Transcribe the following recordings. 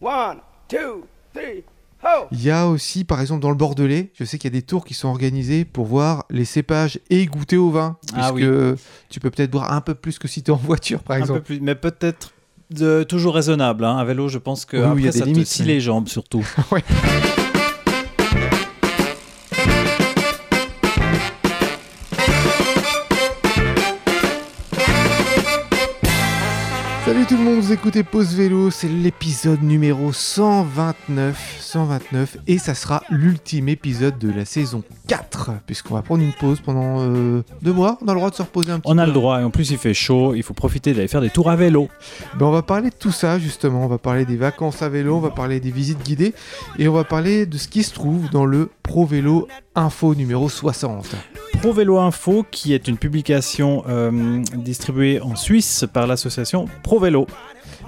One, two, three, Il y a aussi, par exemple, dans le Bordelais, je sais qu'il y a des tours qui sont organisés pour voir les cépages et goûter au vin. Ah puisque tu peux peut-être boire un peu plus que si tu es en voiture, par Un exemple. peu plus, mais peut-être de- toujours raisonnable. hein. À vélo, je pense que Oui, oui, après, il y a des ça limites, te scie mais- les jambes surtout. Ouais. Monde, vous écoutez Pause Vélo, c'est l'épisode numéro 129, 129, et ça sera l'ultime épisode de la saison 4, puisqu'on va prendre une pause pendant euh, deux mois, on a le droit de se reposer un petit On peu. a le droit et en plus il fait chaud, il faut profiter d'aller faire des tours à vélo. Ben, on va parler de tout ça justement, on va parler des vacances à vélo, on va parler des visites guidées, et on va parler de ce qui se trouve dans le Pro Vélo Info numéro 60. Pro Vélo Info qui est une publication euh, distribuée en Suisse par l'association Pro Vélo.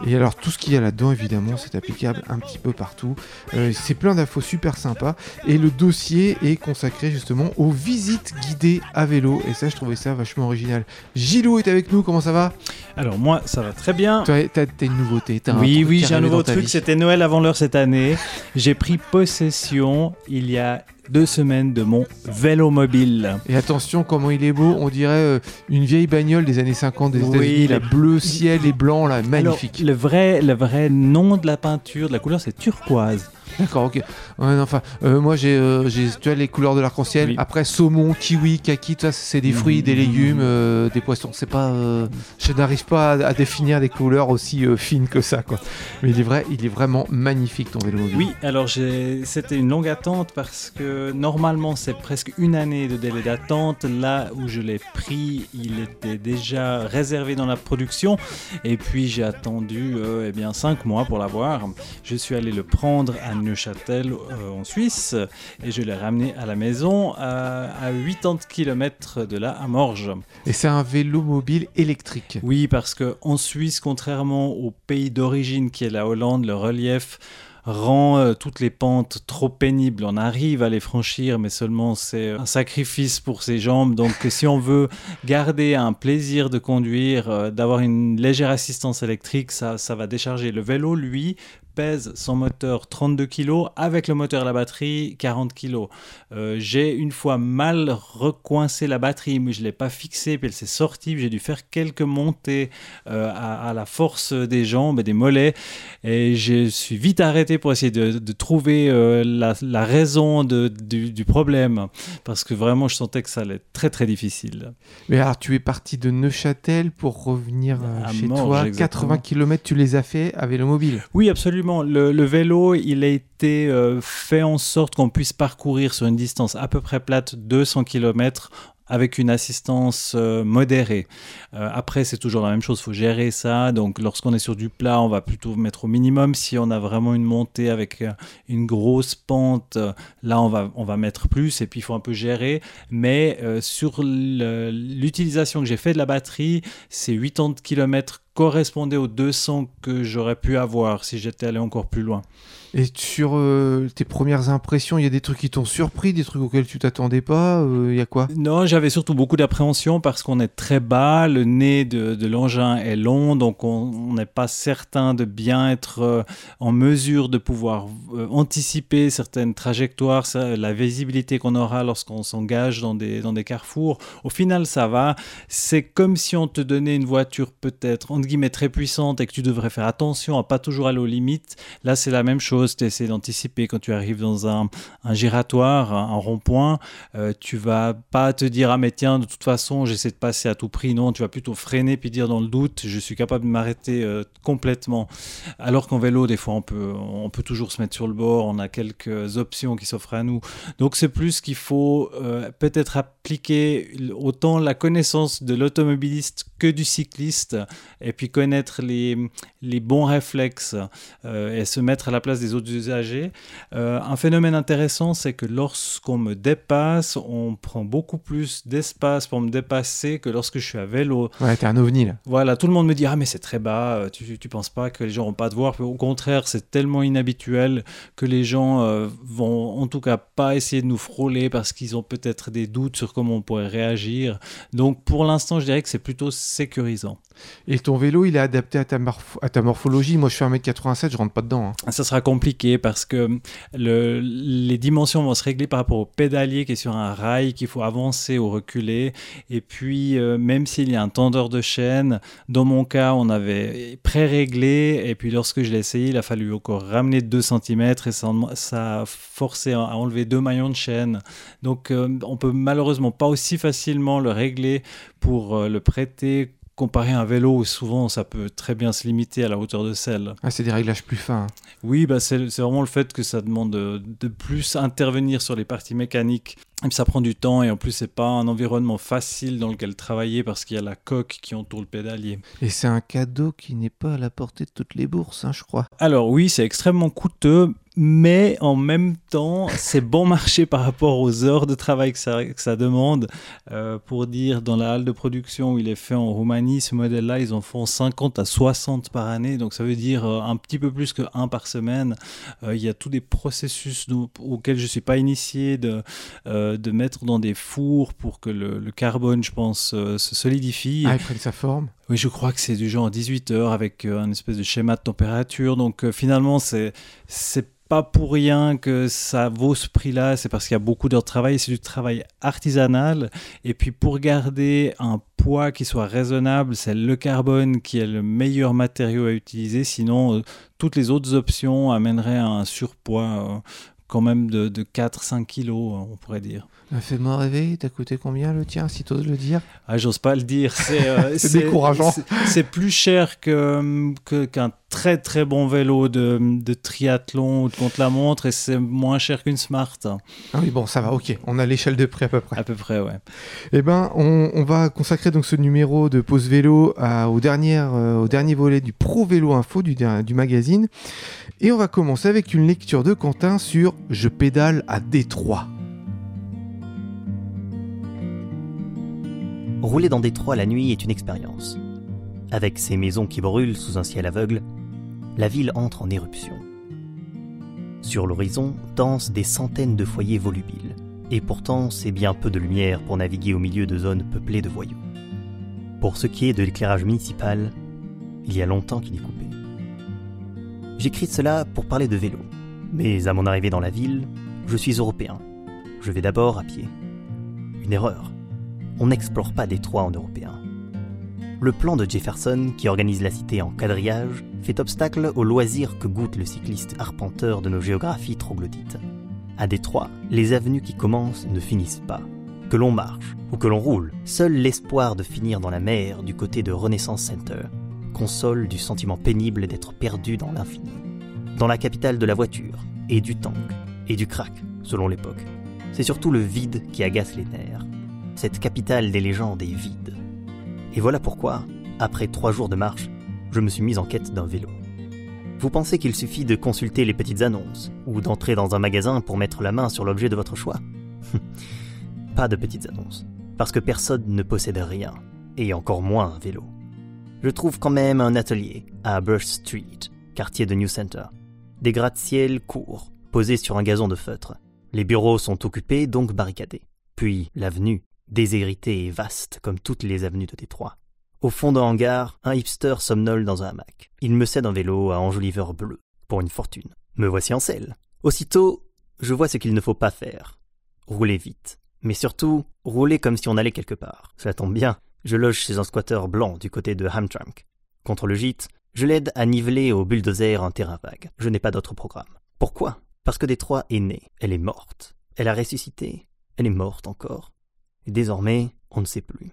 Et alors tout ce qu'il y a là-dedans, évidemment, c'est applicable un petit peu partout. Euh, c'est plein d'infos super sympas. Et le dossier est consacré justement aux visites guidées à vélo. Et ça, je trouvais ça vachement original. Gilou est avec nous, comment ça va? Alors moi ça va très bien. Toi, T'as t'as une nouveauté t'as Oui, oui, j'ai un nouveau truc. C'était Noël avant l'heure cette année. J'ai pris possession il y a deux semaines de mon vélo mobile. Et attention, comment il est beau, on dirait euh, une vieille bagnole des années 50 des Oui, États-Unis, la bleu ciel et blanc, là, magnifique. Alors, le vrai, le vrai nom de la peinture, de la couleur, c'est turquoise. D'accord, ok. Ouais, enfin, euh, moi j'ai, euh, j'ai, tu vois, les couleurs de l'arc-en-ciel. Oui. Après, saumon, kiwi, kaki, tout ça, c'est des fruits, Mhm. des légumes, euh, des poissons. C'est pas, je n'arrive pas à, à définir des couleurs aussi fines que ça, quoi. Mais il est vrai, il est vraiment magnifique ton vélo mobile. Oui, alors j'ai- c'était une longue attente parce que normalement c'est presque une année de délai d'attente. Là où je l'ai pris, il était déjà réservé dans la production. Et puis j'ai attendu eh bien 5 mois pour l'avoir. Je suis allé le prendre à Neuchâtel euh, en Suisse et je l'ai ramené à la maison euh, à 80 km de là à Morges. Et c'est un vélo mobile électrique. Oui, parce que en Suisse, contrairement au pays d'origine qui est la Hollande, le relief rend euh, toutes les pentes trop pénibles. On arrive à les franchir, mais seulement c'est un sacrifice pour ses jambes. Donc si on veut garder un plaisir de conduire, euh, d'avoir une légère assistance électrique, ça, ça va décharger. Le vélo, lui, pèse son moteur 32 kg avec le moteur et la batterie 40 kg. Euh, j'ai une fois mal recoincé la batterie, mais je ne l'ai pas fixée, puis elle s'est sortie. J'ai dû faire quelques montées euh, à, à la force des jambes et des mollets. Et je suis vite arrêté pour essayer de, de trouver euh, la, la raison de- du, du problème. Parce que vraiment, je sentais que ça allait être très très difficile. Mais alors, tu es parti de Neuchâtel pour revenir chez toi. exactement. 80 km, tu les as fait à vélo mobile. Oui, absolument. Le, vélo, il a été euh, fait en sorte qu'on puisse parcourir sur une distance à peu près plate 200 km avec une assistance euh, modérée. Euh, après, c'est toujours la même chose, il faut gérer ça. Donc, lorsqu'on est sur du plat, on va plutôt mettre au minimum. Si on a vraiment une montée avec euh, une grosse pente, là, on va, on va mettre plus et puis il faut un peu gérer. Mais sur l'utilisation que j'ai fait de la batterie, ces 80 km correspondaient aux 200 que j'aurais pu avoir si j'étais allé encore plus loin. Et sur euh, tes premières impressions, il y a des trucs qui t'ont surpris, des trucs auxquels tu t'attendais pas. euh, Il y a quoi? Non, j'avais surtout beaucoup d'appréhension parce qu'on est très bas, le nez de, l'engin est long, donc on n'est pas certain de bien être euh, en mesure de pouvoir euh, anticiper certaines trajectoires, la visibilité qu'on aura lorsqu'on s'engage dans des, dans des carrefours. Au final, ça va. C'est comme si on te donnait une voiture peut-être, entre guillemets, très puissante et que tu devrais faire attention à pas toujours aller aux limites. Là, c'est la même chose, tu essaies d'anticiper. Quand tu arrives dans un, un giratoire, un, un rond-point. Euh, tu vas pas te dire ah mais tiens de toute façon j'essaie de passer à tout prix. Non tu vas plutôt freiner puis dire dans le doute je suis capable de m'arrêter euh, complètement. Alors qu'en vélo des fois on peut on peut toujours se mettre sur le bord. On a quelques options qui s'offrent à nous. Donc c'est plus qu'il faut euh, peut-être appliquer autant la connaissance de l'automobiliste que du cycliste et puis connaître les, les bons réflexes euh, et se mettre à la place des autres usagers euh, un phénomène intéressant, c'est que lorsqu'on me dépasse, on prend beaucoup plus d'espace pour me dépasser que lorsque je suis à vélo. Ouais, t'es un ovni là. Voilà, tout le monde me dit Ah, mais c'est très bas, euh, tu, tu penses pas que les gens vont pas te voir. Au contraire, c'est tellement inhabituel que les gens euh, vont en tout cas pas essayer de nous frôler parce qu'ils ont peut-être des doutes sur comment on pourrait réagir. Donc pour l'instant, je dirais que c'est plutôt sécurisant. Et ton vélo, il est adapté à ta, à ta morphologie. Moi, je suis 1m87, je rentre pas dedans. Hein. Ça sera compliqué parce que le, les dimensions vont se régler par rapport au pédalier qui est sur un rail qu'il faut avancer ou reculer. Et puis, euh, même s'il y a un tendeur de chaîne, dans mon cas, on avait pré-réglé. Et puis, lorsque je l'ai essayé, il a fallu encore ramener 2 cm et ça, ça a forcé à enlever deux maillons de chaîne. Donc, euh, on peut malheureusement pas aussi facilement le régler pour euh, le prêter comparé à un vélo souvent ça peut très bien se limiter à la hauteur de selle. Ah, c'est des réglages plus fins. Hein. Oui, bah c'est vraiment le fait que ça demande de, de, plus intervenir sur les parties mécaniques. Et ça prend du temps et en plus c'est pas un environnement facile dans lequel travailler parce qu'il y a la coque qui entoure le pédalier. Et c'est un cadeau qui n'est pas à la portée de toutes les bourses, hein, je crois. Alors oui, c'est extrêmement coûteux, mais en même temps, c'est bon marché par rapport aux heures de travail que ça, que ça demande. Euh, pour dire, dans la halle de production où il est fait en Roumanie, ce modèle-là, ils en font 50 à 60 par année, donc ça veut dire euh, un petit peu plus que un par semaine. Euh, il y a tous des processus auxquels je ne suis pas initié de, mettre dans des fours pour que le, carbone, je pense, se solidifie. Ah, il prenne sa forme oui, je crois que c'est du genre 18 heures avec un espèce de schéma de température. Donc finalement, c'est c'est pas pour rien que ça vaut ce prix-là, c'est parce qu'il y a beaucoup d'heures de travail, c'est du travail artisanal. Et puis pour garder un poids qui soit raisonnable, c'est le carbone qui est le meilleur matériau à utiliser. Sinon, euh, toutes les autres options amèneraient à un surpoids euh, quand même de, de 4-5 kilos, on pourrait dire. Fais-moi rêver, t'as coûté combien le tien, si t'oses le dire? Ah, J'ose pas le dire, c'est euh, décourageant. C'est plus cher qu'un que, qu'un très très bon vélo de, de triathlon ou de contre-la-montre et c'est moins cher qu'une Smart. Ah oui, bon, ça va, ok, on a l'échelle de prix à peu près. À peu près, ouais. Eh ben, on, on va consacrer donc ce numéro de Pause Vélo à, au, dernier, euh, au dernier volet du Pro Vélo Info du, du magazine. Et on va commencer avec une lecture de Quentin sur Je pédale à Détroit. Rouler dans Détroit la nuit est une expérience. Avec ses maisons qui brûlent sous un ciel aveugle, la ville entre en éruption. Sur l'horizon dansent des centaines de foyers volubiles, et pourtant c'est bien peu de lumière pour naviguer au milieu de zones peuplées de voyous. Pour ce qui est de l'éclairage municipal, il y a longtemps qu'il est coupé. J'écris cela pour parler de vélo, mais à mon arrivée dans la ville, je suis européen. Je vais d'abord à pied. Une erreur on n'explore pas Détroit en européen. Le plan de Jefferson, qui organise la cité en quadrillage, fait obstacle au loisir que goûte le cycliste arpenteur de nos géographies troglodytes. À Détroit, les avenues qui commencent ne finissent pas. Que l'on marche ou que l'on roule, seul l'espoir de finir dans la mer du côté de Renaissance Center console du sentiment pénible d'être perdu dans l'infini. Dans la capitale de la voiture, et du tank, et du crack, selon l'époque. C'est surtout le vide qui agace les nerfs cette capitale des légendes est vide. Et voilà pourquoi, après trois jours de marche, je me suis mis en quête d'un vélo. Vous pensez qu'il suffit de consulter les petites annonces, ou d'entrer dans un magasin pour mettre la main sur l'objet de votre choix? Pas de petites annonces, parce que personne ne possède rien, et encore moins un vélo. Je trouve quand même un atelier à Brush Street, quartier de New Center. Des gratte-ciel courts, posés sur un gazon de feutre. Les bureaux sont occupés, donc barricadés. Puis l'avenue, déshéritée et vaste comme toutes les avenues de Détroit. Au fond d'un hangar, un hipster somnole dans un hamac. Il me cède un vélo à enjoliveur bleu, pour une fortune. Me voici en selle. Aussitôt, je vois ce qu'il ne faut pas faire. Rouler vite. Mais surtout, rouler comme si on allait quelque part. Cela tombe bien, je loge chez un squatter blanc du côté de Hamtramck. Contre le gîte, je l'aide à niveler au bulldozer un terrain vague. Je n'ai pas d'autre programme. Pourquoi? Parce que Détroit est née. Elle est morte. Elle a ressuscité. Elle est morte encore désormais, on ne sait plus.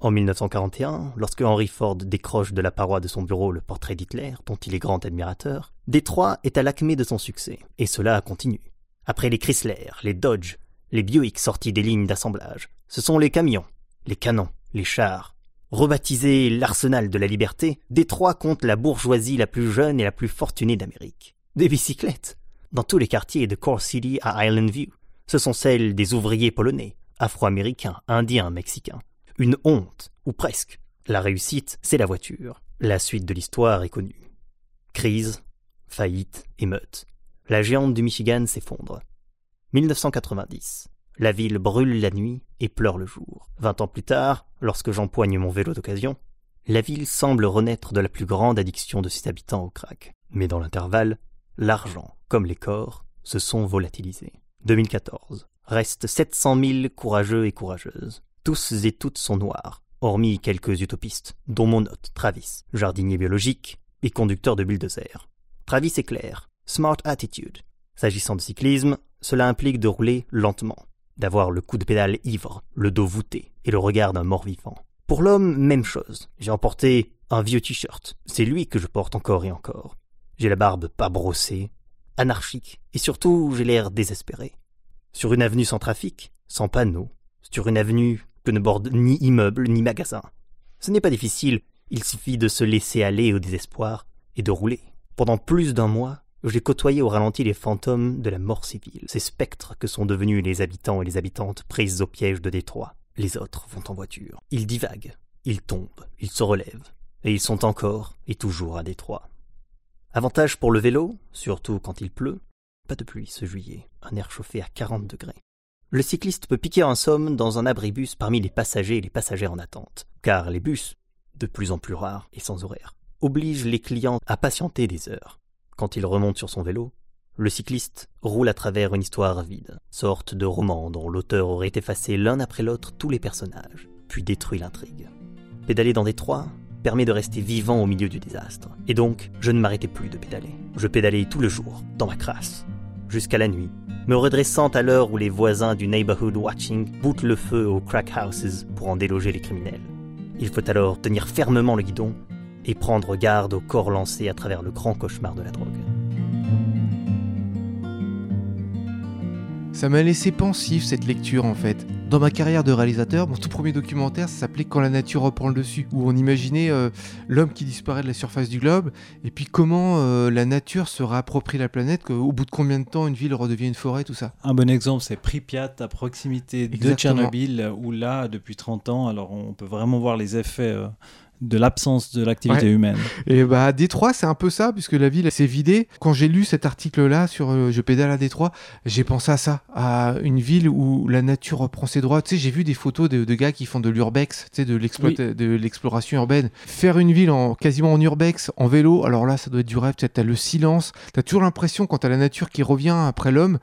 En 1941, lorsque Henry Ford décroche de la paroi de son bureau le portrait d'Hitler, dont il est grand admirateur, Détroit est à l'acmé de son succès, et cela continue. Après les Chrysler, les Dodge, les Buick sortis des lignes d'assemblage, ce sont les camions, les canons, les chars. Rebaptisé l'arsenal de la liberté, Détroit compte la bourgeoisie la plus jeune et la plus fortunée d'Amérique. Des bicyclettes Dans tous les quartiers de Core City à Island View, ce sont celles des ouvriers polonais, afro-américains, indiens, mexicains. Une honte, ou presque. La réussite, c'est la voiture. La suite de l'histoire est connue. Crise, faillite, émeute. La géante du Michigan s'effondre. 1990. La ville brûle la nuit et pleure le jour. Vingt ans plus tard, lorsque j'empoigne mon vélo d'occasion, la ville semble renaître de la plus grande addiction de ses habitants au crack. Mais dans l'intervalle, l'argent, comme les corps, se sont volatilisés. 2014. Reste 700 000 courageux et courageuses. Tous et toutes sont noirs, hormis quelques utopistes, dont mon hôte, Travis, jardinier biologique et conducteur de bulldozer. Travis est clair, smart attitude. S'agissant de cyclisme, cela implique de rouler lentement, d'avoir le coup de pédale ivre, le dos voûté et le regard d'un mort-vivant. Pour l'homme, même chose. J'ai emporté un vieux t-shirt. C'est lui que je porte encore et encore. J'ai la barbe pas brossée, anarchique, et surtout j'ai l'air désespéré. Sur une avenue sans trafic, sans panneaux, sur une avenue que ne borde ni immeuble ni magasin. Ce n'est pas difficile, il suffit de se laisser aller au désespoir et de rouler. Pendant plus d'un mois, j'ai côtoyé au ralenti les fantômes de la mort civile, ces spectres que sont devenus les habitants et les habitantes prises au piège de Détroit. Les autres vont en voiture. Ils divaguent, ils tombent, ils se relèvent, et ils sont encore et toujours à Détroit. Avantage pour le vélo, surtout quand il pleut, pas de pluie ce juillet, un air chauffé à 40 degrés. Le cycliste peut piquer un somme dans un abribus parmi les passagers et les passagères en attente, car les bus, de plus en plus rares et sans horaire, obligent les clients à patienter des heures. Quand il remonte sur son vélo, le cycliste roule à travers une histoire vide, sorte de roman dont l'auteur aurait effacé l'un après l'autre tous les personnages, puis détruit l'intrigue. Pédaler dans Détroit permet de rester vivant au milieu du désastre, et donc je ne m'arrêtais plus de pédaler. Je pédalais tout le jour, dans ma crasse, jusqu'à la nuit, me redressant à l'heure où les voisins du neighborhood watching boutent le feu aux crack houses pour en déloger les criminels. Il faut alors tenir fermement le guidon et prendre garde au corps lancé à travers le grand cauchemar de la drogue. Ça m'a laissé pensif cette lecture en fait. Dans ma carrière de réalisateur, mon tout premier documentaire s'appelait Quand la nature reprend le dessus, où on imaginait euh, l'homme qui disparaît de la surface du globe, et puis comment euh, la nature se réapproprie la planète, au bout de combien de temps une ville redevient une forêt, tout ça. Un bon exemple, c'est Pripyat, à proximité de. Tchernobyl, où là, depuis 30 ans, alors on peut vraiment voir les effets euh, de l'absence de l'activité Ouais. humaine. Et bah à Détroit, c'est un peu ça, puisque la ville s'est vidée. Quand j'ai lu cet article-là sur euh, Je pédale à Détroit, j'ai pensé à ça, à une ville où la nature reprend ses droits. Tu sais, j'ai vu des photos de, de gars qui font de l'urbex, tu sais, de l'exploration urbaine. Faire une ville en, quasiment en urbex, en vélo, alors là, ça doit être du rêve. Tu as le silence, tu as toujours l'impression, quand tu la nature qui revient après l'homme,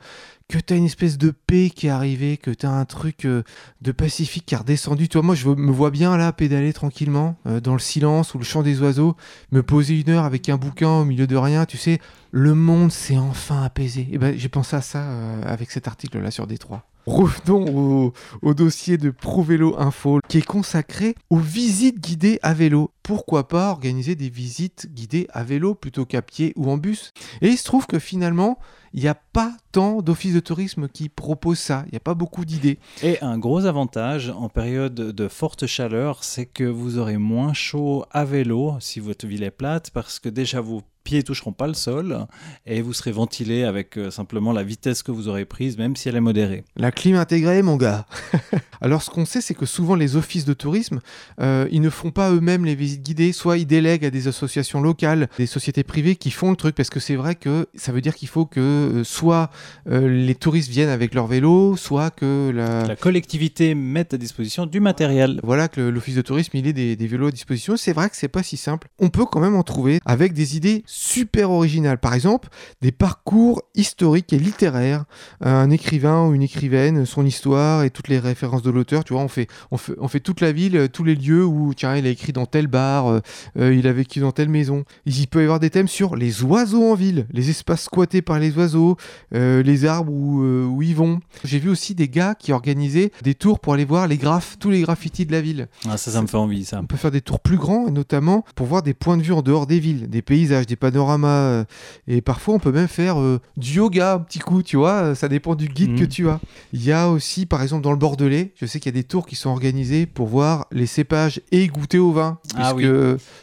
que tu as une espèce de paix qui est arrivée, que tu as un truc euh, de pacifique qui est redescendu. Tu vois, moi, je me vois bien là, pédaler tranquillement, euh, dans le silence ou le chant des oiseaux, me poser une heure avec un bouquin au milieu de rien, tu sais, le monde s'est enfin apaisé. Et ben, j'ai pensé à ça euh, avec cet article-là sur Détroit. Revenons au, dossier de ProVélo Info qui est consacré aux visites guidées à vélo. Pourquoi pas organiser des visites guidées à vélo plutôt qu'à pied ou en bus? Et il se trouve que finalement, il n'y a pas tant d'offices de tourisme qui proposent ça. Il n'y a pas beaucoup d'idées. Et un gros avantage en période de forte chaleur, c'est que vous aurez moins chaud à vélo si votre ville est plate, parce que déjà vos pieds toucheront pas le sol et vous serez ventilé avec euh, simplement la vitesse que vous aurez prise, même si elle est modérée. La clim intégrée, mon gars. Alors, ce qu'on sait, c'est que souvent les offices de tourisme, euh, ils ne font pas eux-mêmes les visites guidées. Soit ils délèguent à des associations locales, des sociétés privées qui font le truc, parce que c'est vrai que ça veut dire qu'il faut que euh, soit euh, les touristes viennent avec leur vélo, soit que la, La collectivité met à disposition du matériel. voilà que l'office de tourisme il ait des, des vélos à disposition. C'est vrai que c'est pas si simple. On peut quand même en trouver avec des idées super originales. Par exemple, des parcours historiques et littéraires. Un écrivain ou une écrivaine, son histoire et toutes les références de l'auteur. Tu vois, on fait, on fait, on fait toute la ville, euh, tous les lieux où tiens, il a écrit dans tel bar, euh, euh, il a vécu dans telle maison. Il peut y avoir des thèmes sur les oiseaux en ville, les espaces squattés par les oiseaux, euh, les arbres où, euh, où ils vont. J'ai vu aussi des gars qui organisaient des tours pour aller voir les graphes, tous les graffitis de la ville. Ah, ça, ça me fait envie, ça. On peut faire des tours plus grands, notamment pour voir des points de vue en dehors des villes, des paysages, des. Euh, et parfois, on peut même faire euh, du yoga un petit coup, tu vois. euh, Ça dépend du guide que tu as. Il y a aussi, par exemple, dans le Bordelais, je sais qu'il y a des tours qui sont organisés pour voir les cépages et goûter au vin. Ah puisque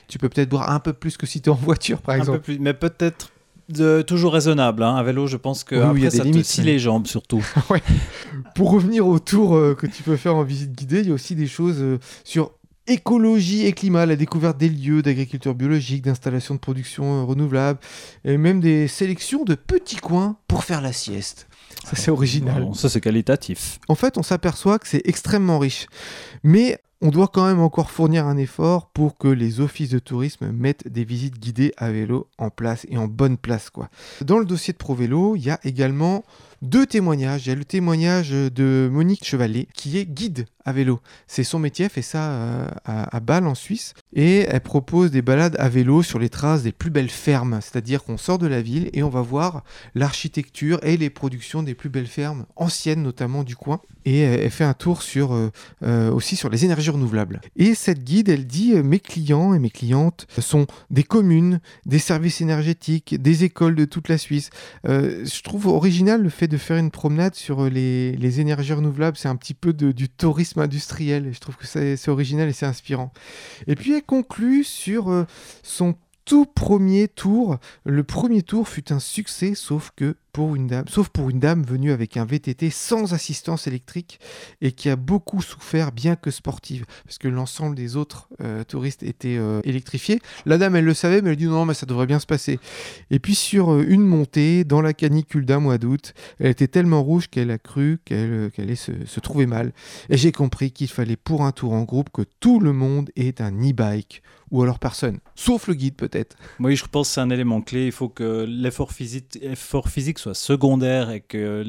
tu peux peut-être boire un peu plus que si tu es en voiture, par Un peu exemple. plus, mais peut-être de- toujours raisonnable. hein. À vélo, je pense que Oui, oui, y a après, des ça limites, te mais- les jambes surtout. Pour revenir au tour euh, que tu peux faire en visite guidée, il y a aussi des choses euh, sur écologie et climat, la découverte des lieux d'agriculture biologique, d'installations de production euh, renouvelable, et même des sélections de petits coins pour faire la sieste. Ça, c'est original. Ça, c'est qualitatif. En fait, on s'aperçoit que c'est extrêmement riche. Mais on doit quand même encore fournir un effort pour que les offices de tourisme mettent des visites guidées à vélo en place et en bonne place. Quoi. Dans le dossier de ProVélo, il y a également deux témoignages. Il y a le témoignage de Monique Chevalier, qui est guide à vélo. C'est son métier, elle fait ça euh, à, Bâle en Suisse. Et elle propose des balades à vélo sur les traces des plus belles fermes. C'est-à-dire qu'on sort de la ville et on va voir l'architecture et les productions des plus belles fermes, anciennes notamment du coin. Et elle fait un tour sur, euh, euh, aussi sur les énergies renouvelables. Et cette guide, elle dit mes clients et mes clientes sont des communes, des services énergétiques, des écoles de toute la Suisse. je trouve original le fait de faire une promenade sur les, énergies renouvelables. C'est un petit peu du tourisme industriel. je trouve que c'est original et c'est inspirant. Et puis elle conclut sur euh, son tout premier tour. Le premier tour fut un succès, sauf que pour une dame, sauf pour une dame venue avec un VTT sans assistance électrique et qui a beaucoup souffert, bien que sportive, parce que l'ensemble des autres euh, touristes étaient euh, électrifiés. La dame, elle le savait, mais elle dit non, mais ça devrait bien se passer. Et puis sur euh, une montée, dans la canicule d'un mois d'août, elle était tellement rouge qu'elle a cru qu'elle allait se, se, trouver mal. Et j'ai compris qu'il fallait pour un tour en groupe que tout le monde ait un e-bike ou alors personne, sauf le guide peut-être. Oui, je pense que c'est un élément clé. Il faut que l'effort physique, effort physique soit secondaire et que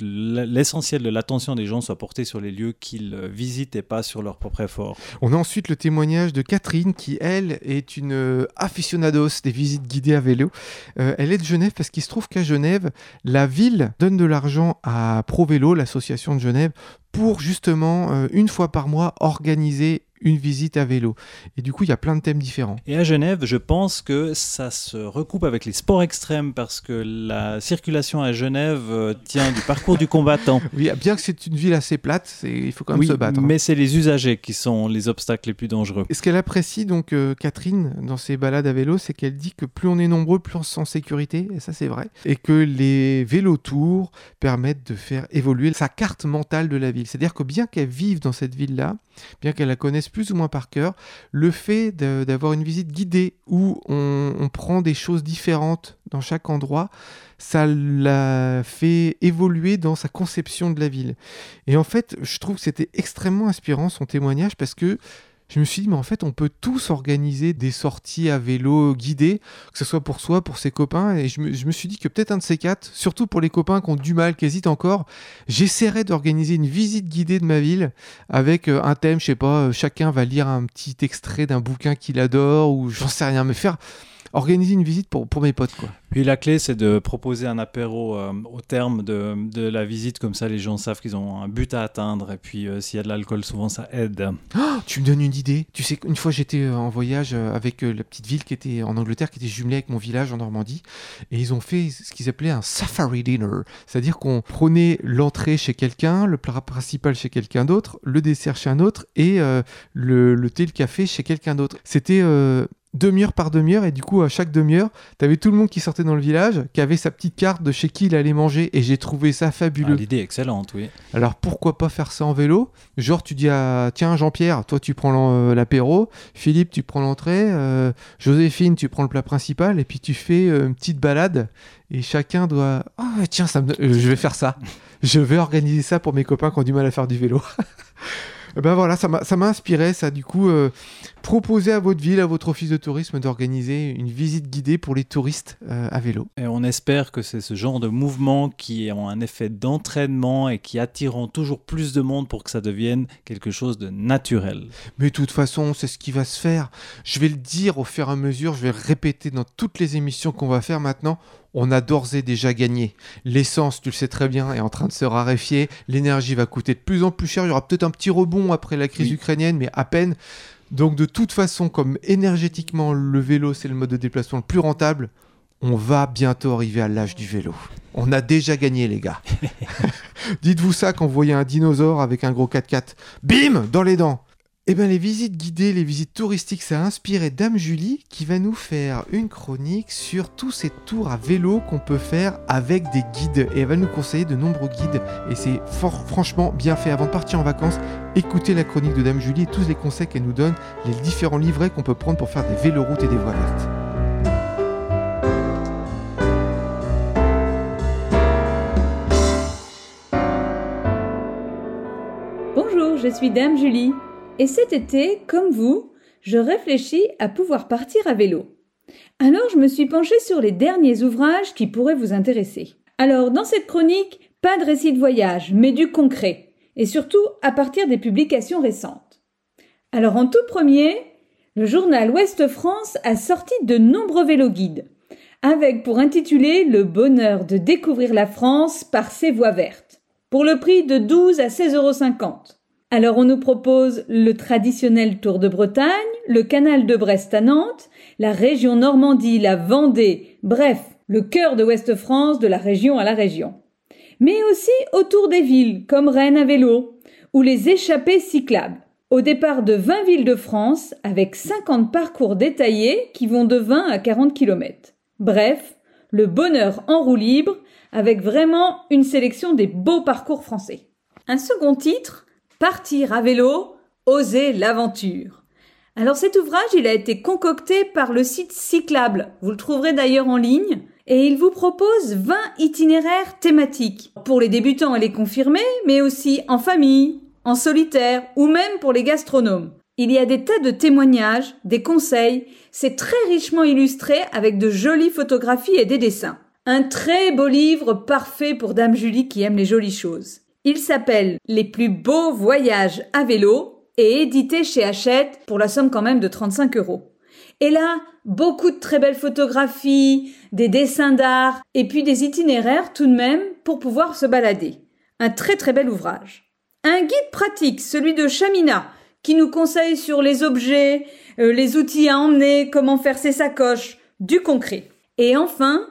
l'essentiel de l'attention des gens soit porté sur les lieux qu'ils visitent et pas sur leur propre effort. On a ensuite le témoignage de Catherine qui, elle, est une aficionados des visites guidées à vélo. Euh, elle est de Genève parce qu'il se trouve qu'à Genève, la ville donne de l'argent à ProVélo, l'association de Genève, pour justement, euh, une fois par mois, organiser une visite à vélo. Et du coup, il y a plein de thèmes différents. Et à Genève, je pense que ça se recoupe avec les sports extrêmes parce que la circulation à Genève euh, tient du parcours du combattant. Oui, bien que c'est une ville assez plate, il faut quand même se battre. Hein. Mais c'est les usagers qui sont les obstacles les plus dangereux. Et ce qu'elle apprécie, donc, euh, Catherine, dans ses balades à vélo, c'est qu'elle dit que plus on est nombreux, plus on se sent en sécurité, et ça c'est vrai. Et que les vélotours permettent de faire évoluer sa carte mentale de la ville. C'est-à-dire que bien qu'elle vive dans cette ville-là, bien qu'elle la connaisse plus ou moins par cœur, le fait d'avoir une visite guidée où on, prend des choses différentes dans chaque endroit, ça l'a fait évoluer dans sa conception de la ville. Et en fait, je trouve que c'était extrêmement inspirant son témoignage parce que je me suis dit, mais en fait, on peut tous organiser des sorties à vélo guidées, que ce soit pour soi, pour ses copains. Et je me, suis dit que peut-être un de ces quatre, surtout pour les copains qui ont du mal, qui hésitent encore, j'essaierai d'organiser une visite guidée de ma ville avec euh, un thème, je sais pas, euh, chacun va lire un petit extrait d'un bouquin qu'il adore ou j'en sais rien, mais faire organiser une visite pour, pour mes potes. Quoi. Puis la clé, c'est de proposer un apéro euh, au terme de, de, la visite, comme ça les gens savent qu'ils ont un but à atteindre. Et puis euh, s'il y a de l'alcool, souvent ça aide. Oh, tu me donnes une idée. Tu sais qu'une fois j'étais euh, en voyage avec la petite ville qui était en Angleterre, qui était jumelée avec mon village en Normandie, et ils ont fait ce qu'ils appelaient un safari dinner. C'est-à-dire qu'on prenait l'entrée chez quelqu'un, le plat principal chez quelqu'un d'autre, le dessert chez un autre, et le, le thé, le café chez quelqu'un d'autre. C'était demi-heure par demi-heure et du coup à chaque demi-heure t'avais tout le monde qui sortait dans le village qui avait sa petite carte de chez qui il allait manger et j'ai trouvé ça fabuleux. Ah, l'idée est excellente oui. Alors pourquoi pas faire ça en vélo? Genre tu dis à tiens Jean-Pierre toi tu prends euh, l'apéro Philippe tu prends l'entrée euh, Joséphine tu prends le plat principal et puis tu fais euh, une petite balade et chacun doit oh tiens ça je vais faire ça. Je vais organiser ça pour mes copains qui ont du mal à faire du vélo Eh ben voilà, ça m'a inspiré, ça, du coup, euh, proposer à votre ville, à votre office de tourisme d'organiser une visite guidée pour les touristes euh, à vélo. Et on espère que c'est ce genre de mouvement qui ont un effet d'entraînement et qui attireront toujours plus de monde pour que ça devienne quelque chose de naturel. Mais de toute façon, c'est ce qui va se faire. Je vais le dire au fur et à mesure, je vais le répéter dans toutes les émissions qu'on va faire maintenant on a d'ores et déjà gagné. L'essence, tu le sais très bien, est en train de se raréfier. L'énergie va coûter de plus en plus cher. Il y aura peut-être un petit rebond après la crise ukrainienne, mais à peine. Donc de toute façon, comme énergétiquement le vélo, c'est le mode de déplacement le plus rentable, on va bientôt arriver à l'âge du vélo. On a déjà gagné, les gars. Dites-vous ça quand vous voyez un dinosaure avec un gros 4x4. Bim Dans les dents eh bien, les visites guidées, les visites touristiques, ça a inspiré Dame Julie qui va nous faire une chronique sur tous ces tours à vélo qu'on peut faire avec des guides. Et elle va nous conseiller de nombreux guides. Et c'est franchement bien fait. Avant de partir en vacances, écoutez la chronique de Dame Julie et tous les conseils qu'elle nous donne, les différents livrets qu'on peut prendre pour faire des véloroutes et des voies vertes. Bonjour, je suis Dame Julie Et cet été, comme vous, je réfléchis à pouvoir partir à vélo. Alors je me suis penchée sur les derniers ouvrages qui pourraient vous intéresser. Alors dans cette chronique, pas de récit de voyage, mais du concret, et surtout à partir des publications récentes. Alors en tout premier, le journal Ouest France a sorti de nombreux véloguides, avec pour intituler Le bonheur de découvrir la France par ses voies vertes, pour le prix de 12 à 16,50 euros. Alors on nous propose le traditionnel Tour de Bretagne, le canal de Brest à Nantes, la région Normandie, la Vendée, bref, le cœur de Ouest-France de la région à la région. Mais aussi autour des villes, comme Rennes à vélo, ou les échappées cyclables. Au départ de 20 villes de France, avec 50 parcours détaillés qui vont de 20 à 40 km. Bref, le bonheur en roue libre, avec vraiment une sélection des beaux parcours français. Un second titre, Partir à vélo, oser l'aventure. Alors cet ouvrage, il a été concocté par le site Cyclable. Vous le trouverez d'ailleurs en ligne. Et il vous propose 20 itinéraires thématiques. Pour les débutants et les confirmés, mais aussi en famille, en solitaire ou même pour les gastronomes. Il y a des tas de témoignages, des conseils. C'est très richement illustré avec de jolies photographies et des dessins. Un très beau livre parfait pour Dame Julie qui aime les jolies choses. Il s'appelle Les plus beaux voyages à vélo et édité chez Hachette pour la somme quand même de 35 euros. Et là, beaucoup de très belles photographies, des dessins d'art, et puis des itinéraires tout de même pour pouvoir se balader. Un très très bel ouvrage. Un guide pratique, celui de Chamina, qui nous conseille sur les objets, euh, les outils à emmener, comment faire ses sacoches, du concret. Et enfin,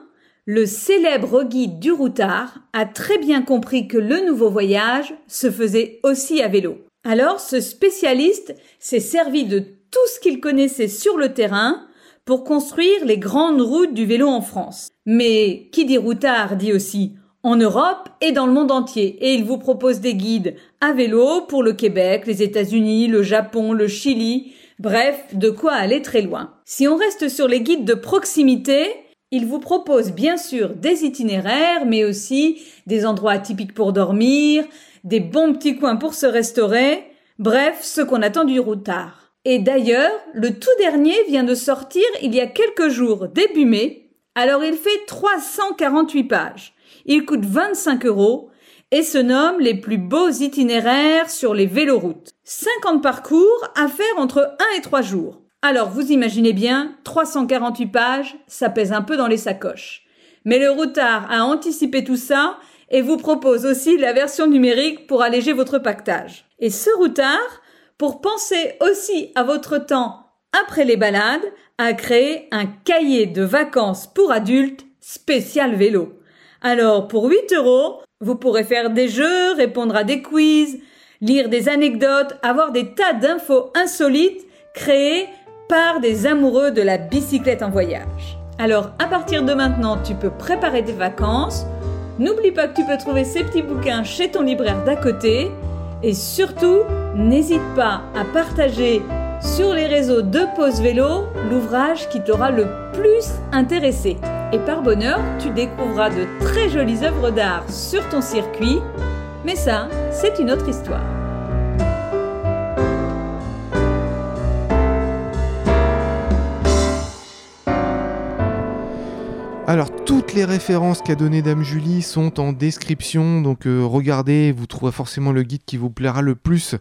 le célèbre guide du routard a très bien compris que le nouveau voyage se faisait aussi à vélo. Alors ce spécialiste s'est servi de tout ce qu'il connaissait sur le terrain pour construire les grandes routes du vélo en France. Mais qui dit routard dit aussi en Europe et dans le monde entier. Et il vous propose des guides à vélo pour le Québec, les États-Unis, le Japon, le Chili, bref, de quoi aller très loin. Si on reste sur les guides de proximité, il vous propose bien sûr des itinéraires, mais aussi des endroits atypiques pour dormir, des bons petits coins pour se restaurer, bref, ce qu'on attend du routard. Et d'ailleurs, le tout dernier vient de sortir il y a quelques jours, début mai, alors il fait 348 pages. Il coûte 25 euros et se nomme Les plus beaux itinéraires sur les véloroutes. 50 parcours à faire entre 1 et 3 jours. Alors vous imaginez bien, 348 pages, ça pèse un peu dans les sacoches. Mais le routard a anticipé tout ça et vous propose aussi la version numérique pour alléger votre pactage. Et ce routard, pour penser aussi à votre temps après les balades, a créé un cahier de vacances pour adultes spécial vélo. Alors, pour 8 euros, vous pourrez faire des jeux, répondre à des quiz, lire des anecdotes, avoir des tas d'infos insolites créées par des amoureux de la bicyclette en voyage. Alors, à partir de maintenant, tu peux préparer des vacances, N'oublie pas que tu peux trouver ces petits bouquins chez ton libraire d'à côté. Et surtout, n'hésite pas à partager sur les réseaux de Pause Vélo l'ouvrage qui t'aura le plus intéressé. Et par bonheur, tu découvriras de très jolies œuvres d'art sur ton circuit. Mais ça, c'est une autre histoire. Alors toutes les références qu'a donné Dame Julie sont en description, donc euh, regardez, vous trouverez forcément le guide qui vous plaira le plus.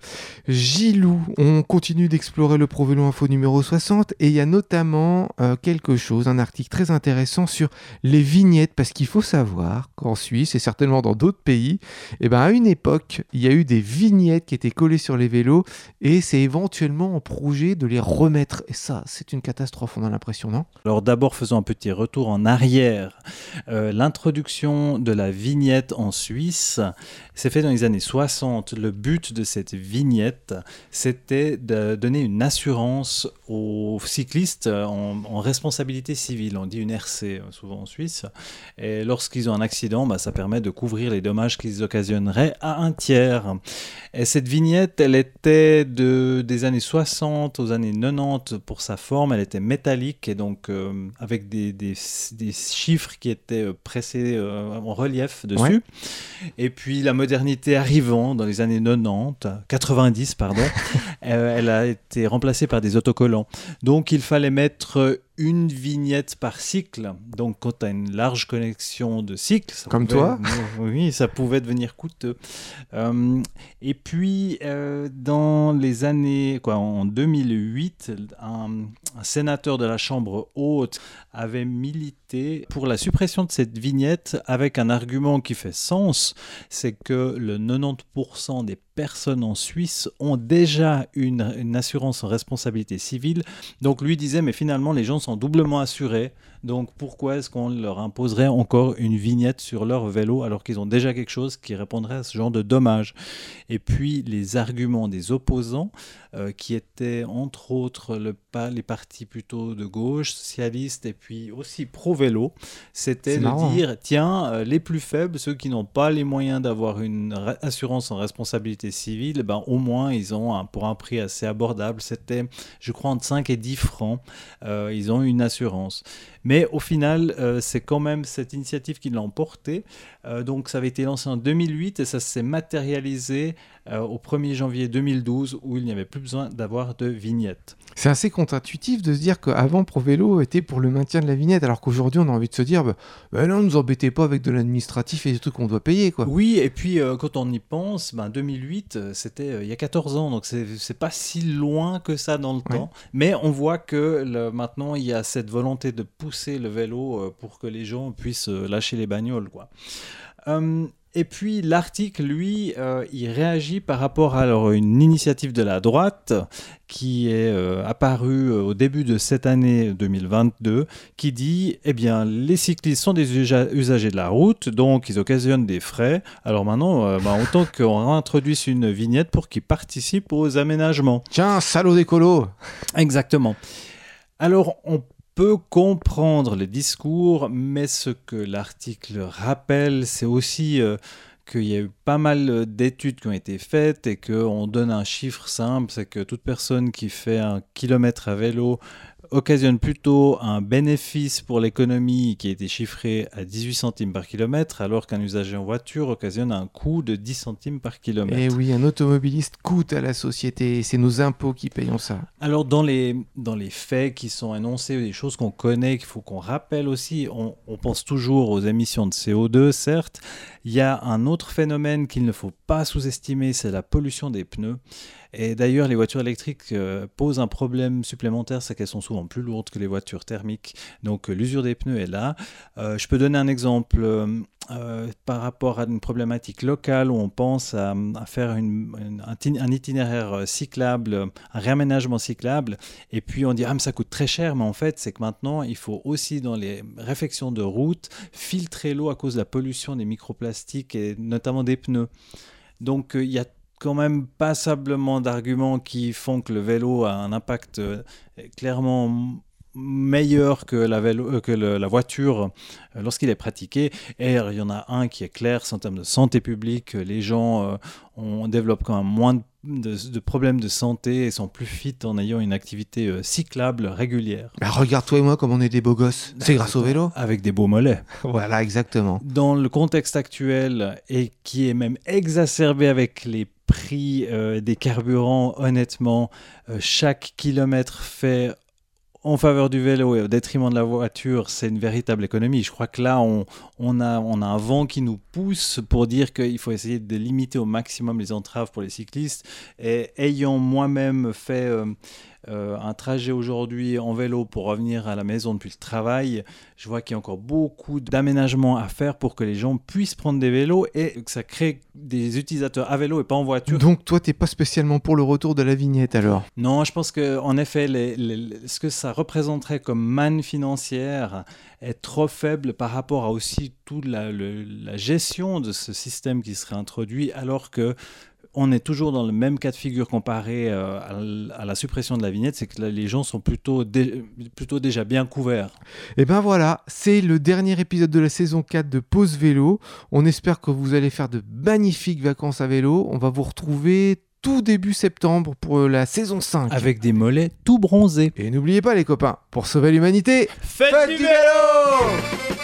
Gilou, on continue d'explorer le Provélo Info numéro 60 et il y a notamment euh, quelque chose, un article très intéressant sur les vignettes, parce qu'il faut savoir qu'en Suisse et certainement dans d'autres pays, eh ben, à une époque, il y a eu des vignettes qui étaient collées sur les vélos et c'est éventuellement en projet de les remettre. Et ça, c'est une catastrophe, on a l'impression, non? Alors d'abord, faisons un petit retour en arrière euh, l'introduction de la vignette en Suisse s'est fait dans les années 60. Le but de cette vignette, c'était de donner une assurance aux cyclistes en, responsabilité civile. On dit une RC euh, souvent en Suisse. Et lorsqu'ils ont un accident, bah, ça permet de couvrir les dommages qu'ils occasionneraient à un tiers. Et cette vignette, elle était de, des années 60 aux années 90 pour sa forme. Elle était métallique et donc euh, avec des, des, des chiffres qui étaient euh, pressés euh, en relief dessus. Et puis la modernité arrivant dans les années 90, 90 pardon, elle a été remplacée par des autocollants. Donc il fallait mettre une vignette par cycle. Donc, quand tu as une large connexion de cycles, ça Comme pouvait- toi Oui, ça pouvait devenir coûteux. Euh, et puis, euh, dans les années, quoi, en 2008, un, un sénateur de la Chambre haute avait milité pour la suppression de cette vignette avec un argument qui fait sens, c'est que le 90% des personnes en Suisse ont déjà une, assurance en responsabilité civile. Donc lui disait, mais finalement, les gens sont doublement assurés. Donc pourquoi est-ce qu'on leur imposerait encore une vignette sur leur vélo alors qu'ils ont déjà quelque chose qui répondrait à ce genre de dommages Et puis les arguments des opposants, euh, qui étaient entre autres le, les partis plutôt de gauche, socialistes et puis aussi pro-vélo, c'était de marrant, hein. dire, tiens, euh, les plus faibles, ceux qui n'ont pas les moyens d'avoir une ra- assurance en responsabilité civile, ben, au moins ils ont un, pour un prix assez abordable, c'était je crois entre 5 et 10 francs, euh, ils ont une assurance. Mais au final, euh, c'est quand même cette initiative qui l'a emporté. Euh, donc ça avait été lancé en 2008 et ça s'est matérialisé euh, au 1er janvier 2012 où il n'y avait plus besoin d'avoir de vignette. C'est assez contre-intuitif de se dire qu'avant ProVélo était pour le maintien de la vignette, alors qu'aujourd'hui on a envie de se dire bah, bah non, nous embêtez pas avec de l'administratif et des trucs qu'on doit payer quoi. Oui, et puis euh, quand on y pense, ben, 2008, euh, c'était euh, il y a 14 ans, donc c'est pas si loin que ça dans le Ouais. temps. Mais on voit que le- maintenant, il y a cette volonté de pousser le vélo pour que les gens puissent lâcher les bagnoles. Quoi. Euh, et puis l'article, lui, euh, il réagit par rapport à alors, une initiative de la droite qui est euh, apparue euh, au début de cette année 2022, qui dit, eh bien, les cyclistes sont des usa- usagers de la route, donc ils occasionnent des frais. Alors maintenant, euh, ben, autant qu'on introduise une vignette pour qu'ils participent aux aménagements. Tiens, salaud d'écolo Exactement. Alors, on comprendre les discours, mais ce que l'article rappelle, c'est aussi euh, qu'il y a eu pas mal euh, d'études qui ont été faites et qu'on donne un chiffre simple, c'est que toute personne qui fait un kilomètre à vélo occasionne plutôt un bénéfice pour l'économie qui a été chiffré à 18 centimes par kilomètre, alors qu'un usager en voiture occasionne un coût de 10 centimes par kilomètre. Eh oui, un automobiliste coûte à la société, c'est nos impôts qui payons ça. Alors dans les, dans les faits qui sont énoncés, des choses qu'on connaît, qu'il faut qu'on rappelle aussi, on, on pense toujours aux émissions de CO2, certes. Il y a un autre phénomène qu'il ne faut pas sous-estimer, c'est la pollution des pneus. Et d'ailleurs, les voitures électriques euh, posent un problème supplémentaire, c'est qu'elles sont souvent plus lourdes que les voitures thermiques. Donc euh, l'usure des pneus est là. Euh, je peux donner un exemple euh, par rapport à une problématique locale où on pense à, faire un, ti- un itinéraire euh, cyclable, euh, un réaménagement cyclable, et puis on dit ah mais ça coûte très cher, mais en fait c'est que maintenant il faut aussi dans les réfections de route filtrer l'eau à cause de la pollution des microplastiques et notamment des pneus. Donc il y a quand même passablement d'arguments qui font que le vélo a un impact clairement meilleur que la, vélo, euh, que le- la voiture euh, lorsqu'il est pratiqué. Et il y en a un qui est clair, c'est en termes de santé publique. Les gens euh, on développe quand même moins de, de- de problèmes de santé et sont plus fit en ayant une activité euh, cyclable régulière. Bah, regarde toi et moi comme on est des beaux gosses, c'est grâce au vélo. Avec des beaux mollets. Voilà, exactement. Dans le contexte actuel et qui est même exacerbé avec les prix euh, des carburants, honnêtement, euh, chaque kilomètre fait en faveur du vélo et au détriment de la voiture, c'est une véritable économie. Je crois que là, on, a un vent qui nous pousse pour dire qu'il faut essayer de limiter au maximum les entraves pour les cyclistes. Et ayant moi-même fait euh, euh, un trajet aujourd'hui en vélo pour revenir à la maison depuis le travail, je vois qu'il y a encore beaucoup d'aménagements à faire pour que les gens puissent prendre des vélos et que ça crée des utilisateurs à vélo et pas en voiture. Donc toi t'es pas spécialement pour le retour de la vignette alors? Non, je pense que en effet, les- les- ce que ça représenterait comme manne financière est trop faible par rapport à aussi toute la, le- la gestion de ce système qui serait introduit, alors que on est toujours dans le même cas de figure comparé euh, à, la suppression de la vignette, c'est que là, les gens sont plutôt, dé- plutôt déjà bien couverts. Et ben voilà, c'est le dernier épisode de la saison 4 de Pause Vélo. On espère que vous allez faire de magnifiques vacances à vélo. On va vous retrouver tout début septembre pour la saison 5. Avec des mollets tout bronzés. Et n'oubliez pas les copains, pour sauver l'humanité, Faites, faites du vélo